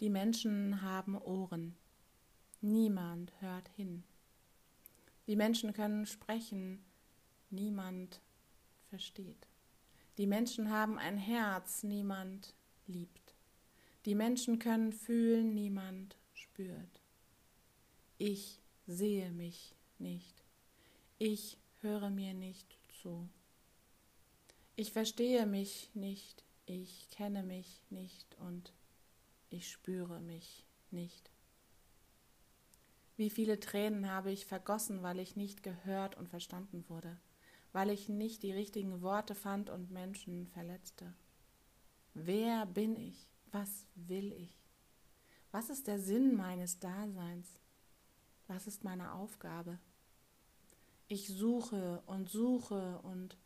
Die Menschen haben Ohren. Niemand hört hin. Die Menschen können sprechen. Niemand versteht. Die Menschen haben ein Herz. Niemand liebt. Die Menschen können fühlen. Niemand spürt. Ich sehe mich nicht. Ich höre mir nicht zu. Ich verstehe mich nicht. Ich kenne mich nicht und ich spüre mich nicht. Wie viele Tränen habe ich vergossen, weil ich nicht gehört und verstanden wurde, weil ich nicht die richtigen Worte fand und Menschen verletzte. Wer bin ich? Was will ich? Was ist der Sinn meines Daseins? Was ist meine Aufgabe? Ich suche und suche und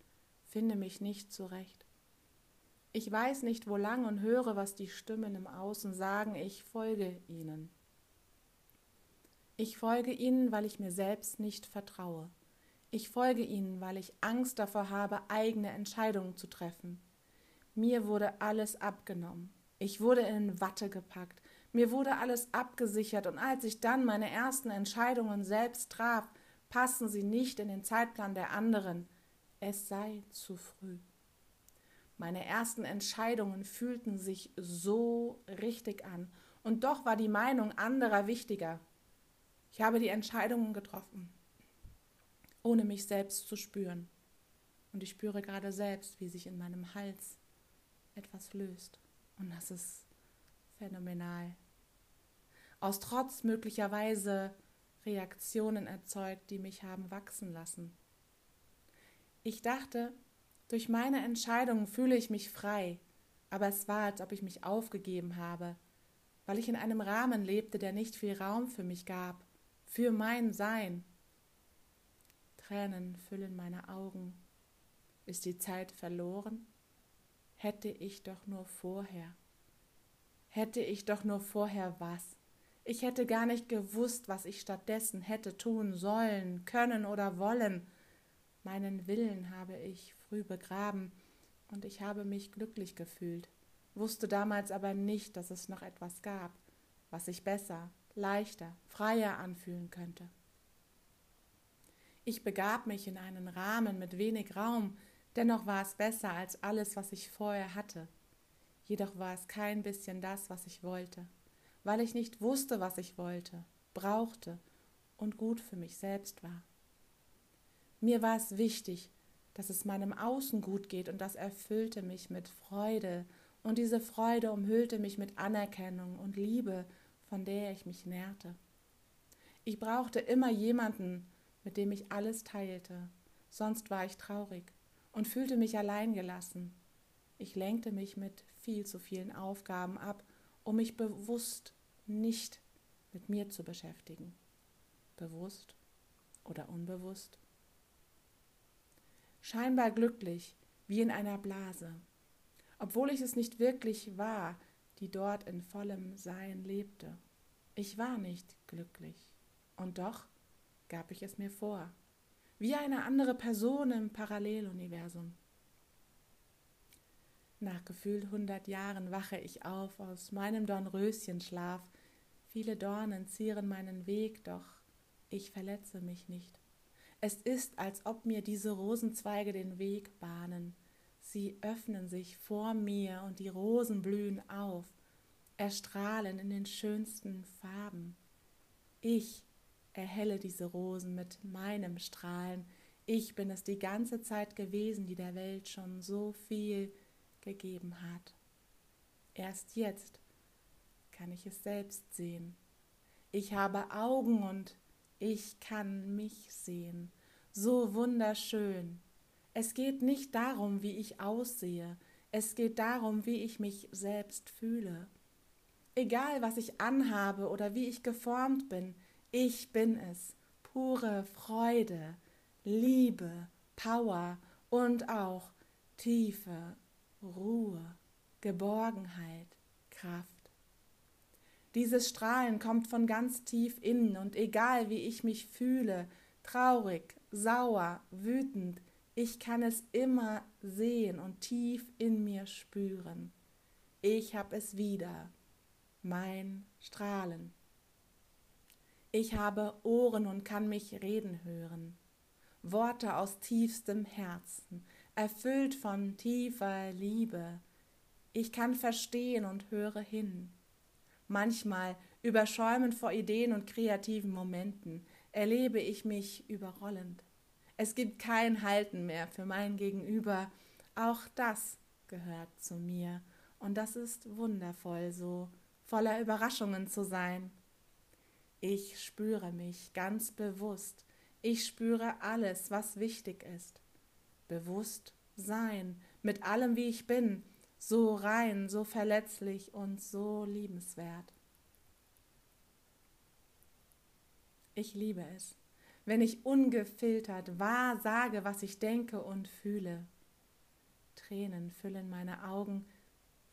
finde mich nicht zurecht. Ich weiß nicht, wo lang und höre, was die Stimmen im Außen sagen, ich folge ihnen. Ich folge ihnen, weil ich mir selbst nicht vertraue. Ich folge ihnen, weil ich Angst davor habe, eigene Entscheidungen zu treffen. Mir wurde alles abgenommen. Ich wurde in Watte gepackt. Mir wurde alles abgesichert und als ich dann meine ersten Entscheidungen selbst traf, passen sie nicht in den Zeitplan der anderen. Es sei zu früh. Meine ersten Entscheidungen fühlten sich so richtig an, und doch war die Meinung anderer wichtiger. Ich habe die Entscheidungen getroffen, ohne mich selbst zu spüren. Und ich spüre gerade selbst, wie sich in meinem Hals etwas löst. Und das ist phänomenal. Aus Trotz möglicherweise Reaktionen erzeugt, die mich haben wachsen lassen. Ich dachte, durch meine Entscheidungen fühle ich mich frei, aber es war, als ob ich mich aufgegeben habe, weil ich in einem Rahmen lebte, der nicht viel Raum für mich gab, für mein Sein. Tränen füllen meine Augen. Ist die Zeit verloren? Hätte ich doch nur vorher. Hätte ich doch nur vorher was. Ich hätte gar nicht gewusst, was ich stattdessen hätte tun sollen, können oder wollen. Meinen Willen habe ich früh begraben und ich habe mich glücklich gefühlt, wusste damals aber nicht, dass es noch etwas gab, was sich besser, leichter, freier anfühlen könnte. Ich begab mich in einen Rahmen mit wenig Raum, dennoch war es besser als alles, was ich vorher hatte. Jedoch war es kein bisschen das, was ich wollte, weil ich nicht wusste, was ich wollte, brauchte und gut für mich selbst war. Mir war es wichtig, dass es meinem Außen gut geht und das erfüllte mich mit Freude und diese Freude umhüllte mich mit Anerkennung und Liebe, von der ich mich nährte. Ich brauchte immer jemanden, mit dem ich alles teilte, sonst war ich traurig und fühlte mich alleingelassen. Ich lenkte mich mit viel zu vielen Aufgaben ab, um mich bewusst nicht mit mir zu beschäftigen. Bewusst oder unbewusst? Scheinbar glücklich, wie in einer Blase, obwohl ich es nicht wirklich war, die dort in vollem Sein lebte. Ich war nicht glücklich, und doch gab ich es mir vor, wie eine andere Person im Paralleluniversum. Nach gefühlt hundert Jahren wache ich auf aus meinem Dornröschenschlaf. Viele Dornen zieren meinen Weg, doch ich verletze mich nicht. Es ist, als ob mir diese Rosenzweige den Weg bahnen. Sie öffnen sich vor mir und die Rosen blühen auf, erstrahlen in den schönsten Farben. Ich erhelle diese Rosen mit meinem Strahlen. Ich bin es die ganze Zeit gewesen, die der Welt schon so viel gegeben hat. Erst jetzt kann ich es selbst sehen. Ich habe Augen und ich kann mich sehen, so wunderschön. Es geht nicht darum, wie ich aussehe, es geht darum, wie ich mich selbst fühle. Egal, was ich anhabe oder wie ich geformt bin, ich bin es. Pure Freude, Liebe, Power und auch tiefe Ruhe, Geborgenheit, Kraft. Dieses Strahlen kommt von ganz tief innen und egal wie ich mich fühle, traurig, sauer, wütend, ich kann es immer sehen und tief in mir spüren. Ich hab es wieder. mein Strahlen. Ich habe Ohren und kann mich reden hören. Worte aus tiefstem Herzen, erfüllt von tiefer Liebe. Ich kann verstehen und höre hin. Manchmal, überschäumend vor Ideen und kreativen Momenten, erlebe ich mich überrollend. Es gibt kein Halten mehr für mein Gegenüber. Auch das gehört zu mir. Und das ist wundervoll, so voller Überraschungen zu sein. Ich spüre mich ganz bewusst. Ich spüre alles, was wichtig ist. Bewusst sein, mit allem, wie ich bin, so rein, so verletzlich und so liebenswert. Ich liebe es, wenn ich ungefiltert wahr sage, was ich denke und fühle. Tränen füllen meine Augen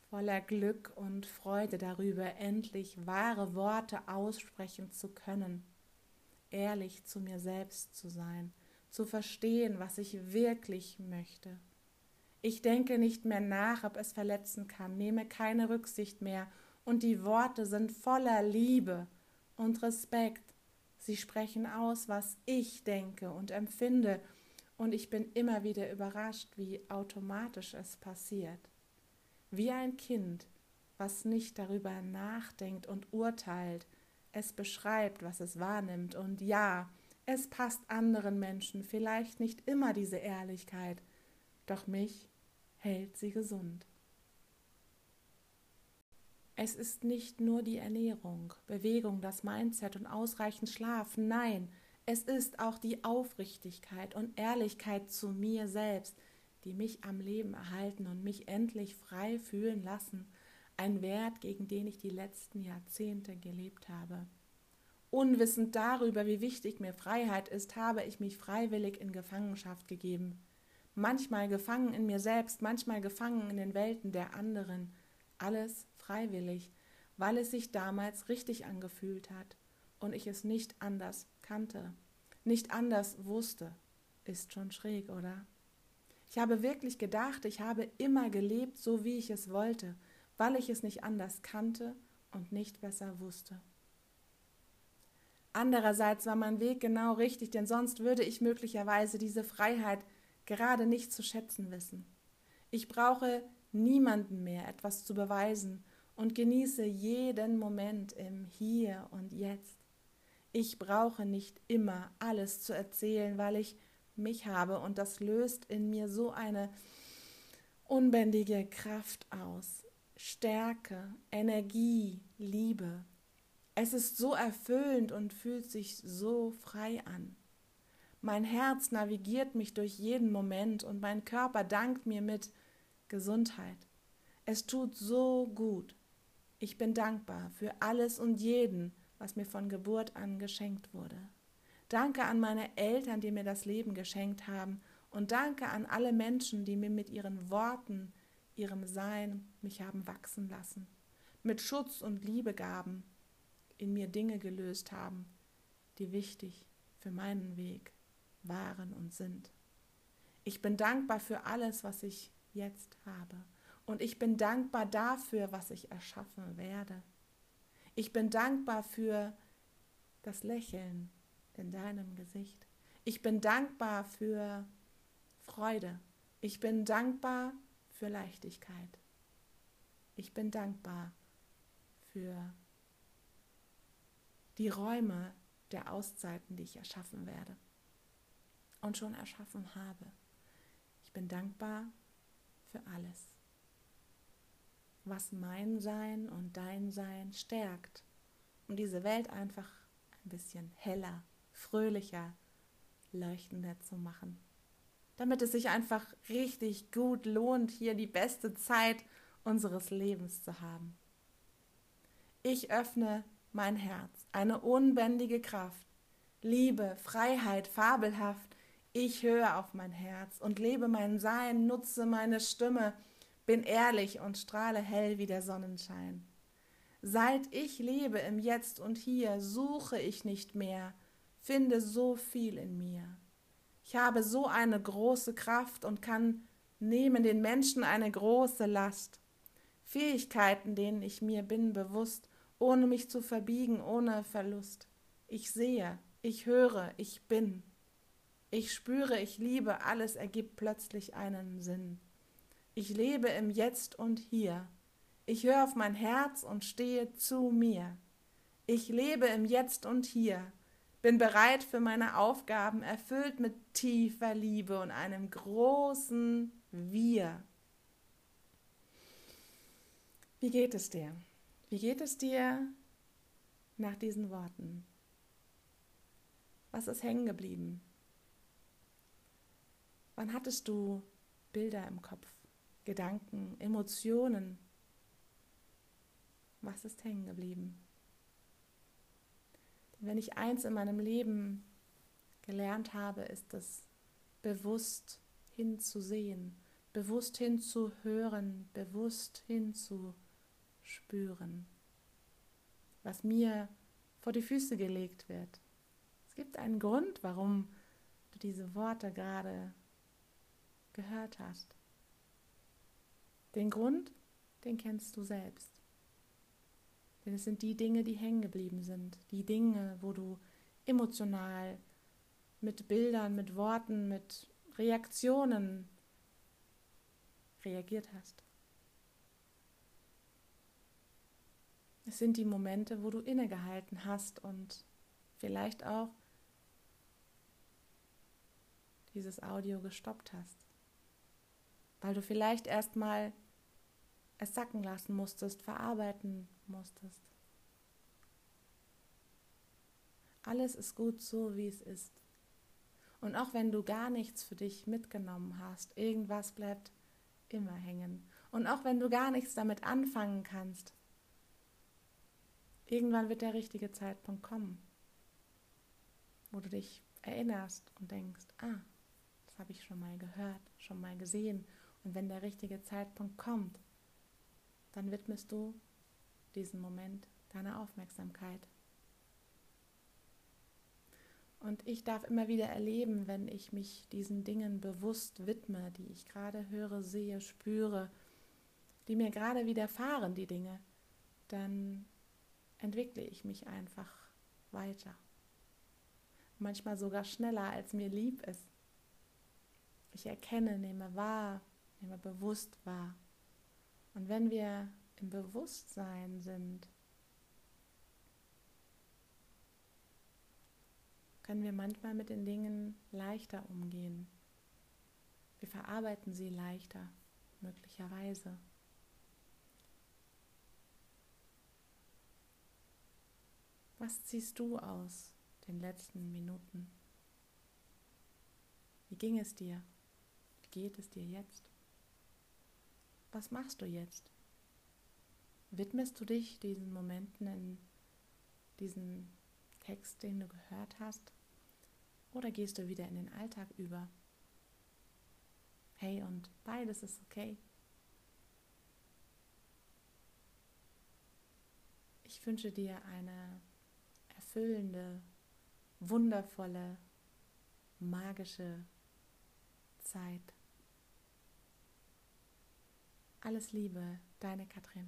voller Glück und Freude darüber, endlich wahre Worte aussprechen zu können, ehrlich zu mir selbst zu sein, zu verstehen, was ich wirklich möchte. Ich denke nicht mehr nach, ob es verletzen kann, nehme keine Rücksicht mehr, und die Worte sind voller Liebe und Respekt. Sie sprechen aus, was ich denke und empfinde, und ich bin immer wieder überrascht, wie automatisch es passiert. Wie ein Kind, was nicht darüber nachdenkt und urteilt, es beschreibt, was es wahrnimmt, und ja, es passt anderen Menschen vielleicht nicht immer diese Ehrlichkeit, doch mich hält sie gesund. Es ist nicht nur die Ernährung, Bewegung, das Mindset und ausreichend Schlaf, nein, es ist auch die Aufrichtigkeit und Ehrlichkeit zu mir selbst, die mich am Leben erhalten und mich endlich frei fühlen lassen, ein Wert, gegen den ich die letzten Jahrzehnte gelebt habe. Unwissend darüber, wie wichtig mir Freiheit ist, habe ich mich freiwillig in Gefangenschaft gegeben. Manchmal gefangen in mir selbst, manchmal gefangen in den Welten der anderen. Alles freiwillig, weil es sich damals richtig angefühlt hat und ich es nicht anders kannte, nicht anders wusste. Ist schon schräg, oder? Ich habe wirklich gedacht, ich habe immer gelebt, so wie ich es wollte, weil ich es nicht anders kannte und nicht besser wusste. Andererseits war mein Weg genau richtig, denn sonst würde ich möglicherweise diese Freiheit gerade nicht zu schätzen wissen. Ich brauche niemanden mehr etwas zu beweisen und genieße jeden Moment im Hier und Jetzt. Ich brauche nicht immer alles zu erzählen, weil ich mich habe und das löst in mir so eine unbändige Kraft aus. Stärke, Energie, Liebe. Es ist so erfüllend und fühlt sich so frei an. Mein Herz navigiert mich durch jeden Moment und mein Körper dankt mir mit Gesundheit. Es tut so gut. Ich bin dankbar für alles und jeden, was mir von Geburt an geschenkt wurde. Danke an meine Eltern, die mir das Leben geschenkt haben, und danke an alle Menschen, die mir mit ihren Worten, ihrem Sein mich haben wachsen lassen, mit Schutz und Liebe gaben, in mir Dinge gelöst haben, die wichtig für meinen Weg waren und sind. Ich bin dankbar für alles, was ich jetzt habe. Und ich bin dankbar dafür, was ich erschaffen werde. Ich bin dankbar für das Lächeln in deinem Gesicht. Ich bin dankbar für Freude. Ich bin dankbar für Leichtigkeit. Ich bin dankbar für die Räume der Auszeiten, die ich erschaffen werde und schon erschaffen habe. Ich bin dankbar für alles was mein Sein und dein Sein stärkt, um diese Welt einfach ein bisschen heller, fröhlicher, leuchtender zu machen. Damit es sich einfach richtig gut lohnt, hier die beste Zeit unseres Lebens zu haben. Ich öffne mein Herz, eine unbändige Kraft, Liebe, Freiheit, fabelhaft. Ich höre auf mein Herz und lebe mein Sein, nutze meine Stimme, bin ehrlich und strahle hell wie der Sonnenschein. Seit ich lebe im Jetzt und Hier, suche ich nicht mehr, finde so viel in mir. Ich habe so eine große Kraft und kann nehmen den Menschen eine große Last. Fähigkeiten, denen ich mir bin bewusst ohne mich zu verbiegen, ohne Verlust. Ich sehe, ich höre, ich bin. Ich spüre, ich liebe, alles ergibt plötzlich einen Sinn. Ich lebe im Jetzt und Hier. Ich höre auf mein Herz und stehe zu mir. Ich lebe im Jetzt und Hier, bin bereit für meine Aufgaben, erfüllt mit tiefer Liebe und einem großen Wir. Wie geht es dir? Wie geht es dir nach diesen Worten? Was ist hängen geblieben? Wann hattest du Bilder im Kopf, Gedanken, Emotionen? Was ist hängen geblieben? wenn ich eins in meinem Leben gelernt habe, ist es bewusst hinzusehen, bewusst hinzuhören, bewusst hinzuspüren, was mir vor die Füße gelegt wird. Es gibt einen Grund, warum du diese Worte gerade gehört hast. Den Grund, den kennst du selbst. Denn es sind die Dinge, die hängen geblieben sind, die Dinge, wo du emotional mit Bildern, mit Worten, mit Reaktionen reagiert hast. Es sind die Momente, wo du innegehalten hast und vielleicht auch dieses Audio gestoppt hast, weil du vielleicht erstmal es sacken lassen musstest, verarbeiten musstest. Alles ist gut so, wie es ist. Und auch wenn du gar nichts für dich mitgenommen hast, irgendwas bleibt immer hängen. Und auch wenn du gar nichts damit anfangen kannst, irgendwann wird der richtige Zeitpunkt kommen, wo du dich erinnerst und denkst, ah, das habe ich schon mal gehört, schon mal gesehen. Und wenn der richtige Zeitpunkt kommt, dann widmest du diesen Moment deiner Aufmerksamkeit. Und ich darf immer wieder erleben, wenn ich mich diesen Dingen bewusst widme, die ich gerade höre, sehe, spüre, die mir gerade widerfahren, die Dinge, dann entwickle ich mich einfach weiter. Manchmal sogar schneller, als mir lieb ist. Ich erkenne, nehme wahr, nehme bewusst wahr. Und wenn wir im Bewusstsein sind, können wir manchmal mit den Dingen leichter umgehen. Wir verarbeiten sie leichter, möglicherweise. Was ziehst du aus den letzten Minuten? Wie ging es dir? Wie geht es dir jetzt? Was machst du jetzt? Widmest du dich diesen Momenten in diesem Text, den du gehört hast? Oder gehst du wieder in den Alltag über? Hey, und beides ist okay. Ich wünsche dir eine erfüllende, wundervolle, magische Zeit. Alles Liebe, deine Katrin.